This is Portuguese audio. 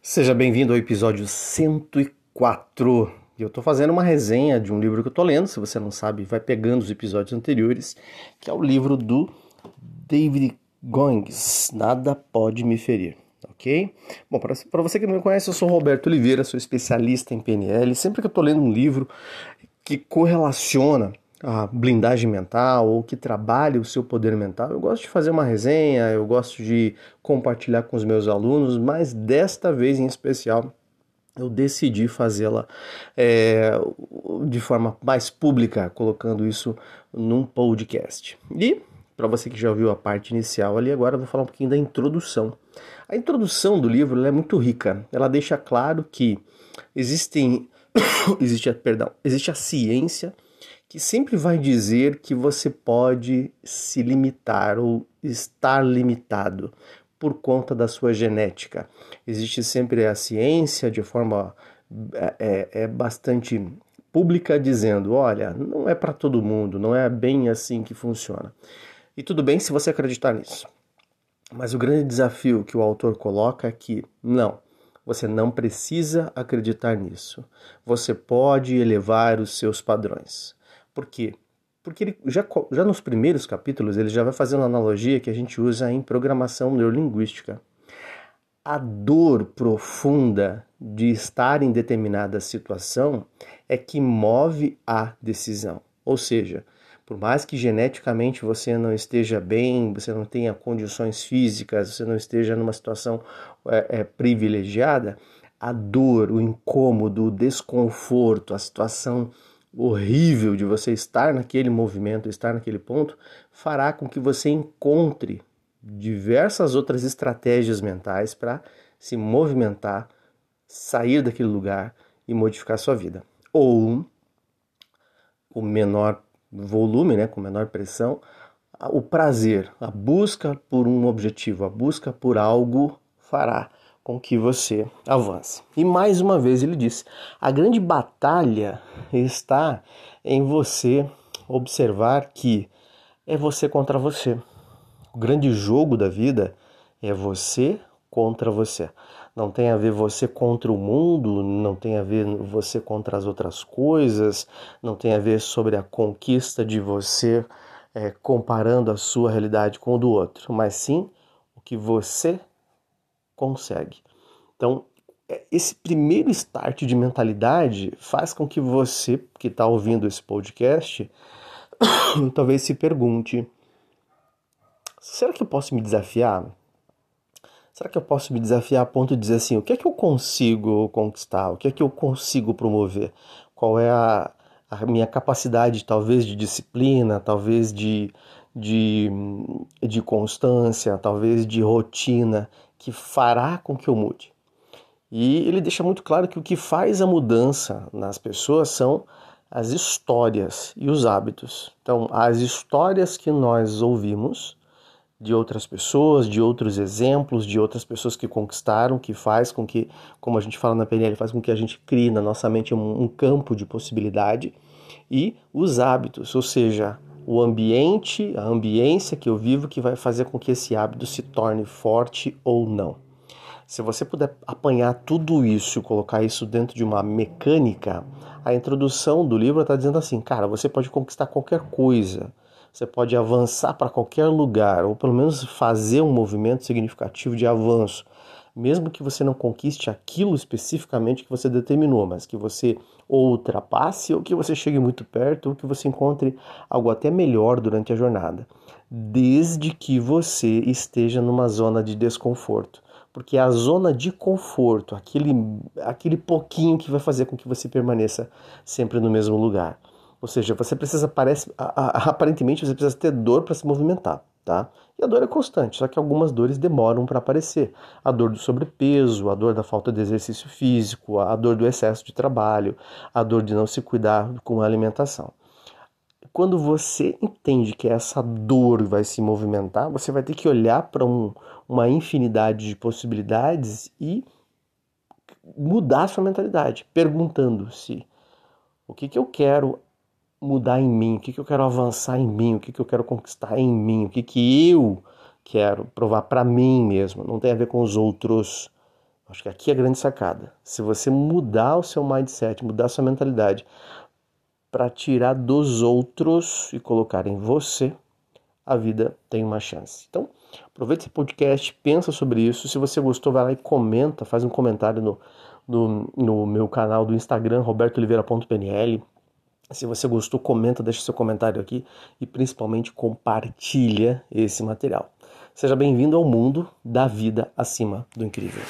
Seja bem-vindo ao episódio 104. Eu estou fazendo uma resenha de um livro que eu estou lendo. Se você não sabe, vai pegando os episódios anteriores, que é o livro do David Goings, Nada Pode Me Ferir. Ok? Bom, para você que não me conhece, eu sou Roberto Oliveira, sou especialista em PNL. Sempre que eu estou lendo um livro que correlaciona a blindagem mental ou que trabalhe o seu poder mental. Eu gosto de fazer uma resenha, eu gosto de compartilhar com os meus alunos, mas desta vez em especial eu decidi fazê-la é, de forma mais pública, colocando isso num podcast. E para você que já ouviu a parte inicial ali, agora eu vou falar um pouquinho da introdução. A introdução do livro é muito rica. Ela deixa claro que existem, existe, perdão, existe a ciência que sempre vai dizer que você pode se limitar ou estar limitado por conta da sua genética. Existe sempre a ciência de forma é, é, bastante pública dizendo, olha, não é para todo mundo, não é bem assim que funciona. E tudo bem se você acreditar nisso. Mas o grande desafio que o autor coloca é que não, você não precisa acreditar nisso. Você pode elevar os seus padrões. Por quê? Porque ele já, já nos primeiros capítulos ele já vai fazendo analogia que a gente usa em programação neurolinguística. A dor profunda de estar em determinada situação é que move a decisão. Ou seja, por mais que geneticamente você não esteja bem, você não tenha condições físicas, você não esteja numa situação é, é, privilegiada, a dor, o incômodo, o desconforto, a situação horrível de você estar naquele movimento, estar naquele ponto, fará com que você encontre diversas outras estratégias mentais para se movimentar, sair daquele lugar e modificar sua vida. Ou com menor volume, né, com menor pressão, o prazer, a busca por um objetivo, a busca por algo fará com que você avance. E mais uma vez ele diz: a grande batalha está em você observar que é você contra você. O grande jogo da vida é você contra você. Não tem a ver você contra o mundo, não tem a ver você contra as outras coisas, não tem a ver sobre a conquista de você é, comparando a sua realidade com o do outro, mas sim o que você consegue. Então, é, esse primeiro start de mentalidade faz com que você que está ouvindo esse podcast talvez se pergunte: será que eu posso me desafiar? Será que eu posso me desafiar a ponto de dizer assim: o que é que eu consigo conquistar? O que é que eu consigo promover? Qual é a, a minha capacidade, talvez, de disciplina, talvez de, de, de constância, talvez de rotina que fará com que eu mude. E ele deixa muito claro que o que faz a mudança nas pessoas são as histórias e os hábitos. Então, as histórias que nós ouvimos de outras pessoas, de outros exemplos, de outras pessoas que conquistaram, que faz com que, como a gente fala na PNL, faz com que a gente crie na nossa mente um, um campo de possibilidade e os hábitos, ou seja, o ambiente, a ambiência que eu vivo que vai fazer com que esse hábito se torne forte ou não. Se você puder apanhar tudo isso e colocar isso dentro de uma mecânica, a introdução do livro está dizendo assim, cara, você pode conquistar qualquer coisa, você pode avançar para qualquer lugar, ou pelo menos fazer um movimento significativo de avanço, mesmo que você não conquiste aquilo especificamente que você determinou, mas que você ou ultrapasse, ou que você chegue muito perto, ou que você encontre algo até melhor durante a jornada, desde que você esteja numa zona de desconforto. Porque a zona de conforto, aquele, aquele pouquinho que vai fazer com que você permaneça sempre no mesmo lugar. Ou seja, você precisa, parece, aparentemente, você precisa ter dor para se movimentar, tá? E a dor é constante, só que algumas dores demoram para aparecer. A dor do sobrepeso, a dor da falta de exercício físico, a dor do excesso de trabalho, a dor de não se cuidar com a alimentação. Quando você entende que essa dor vai se movimentar, você vai ter que olhar para um, uma infinidade de possibilidades e mudar sua mentalidade, perguntando-se o que, que eu quero mudar em mim, o que, que eu quero avançar em mim, o que, que eu quero conquistar em mim, o que, que eu quero provar para mim mesmo. Não tem a ver com os outros, Acho que aqui é a grande sacada. Se você mudar o seu mindset, mudar a sua mentalidade para tirar dos outros e colocar em você, a vida tem uma chance. Então, aproveita esse podcast, pensa sobre isso. Se você gostou, vai lá e comenta, faz um comentário no, no, no meu canal do Instagram, robertooliveira.pnl. Se você gostou, comenta, deixa seu comentário aqui e principalmente compartilha esse material. Seja bem-vindo ao mundo da vida acima do incrível.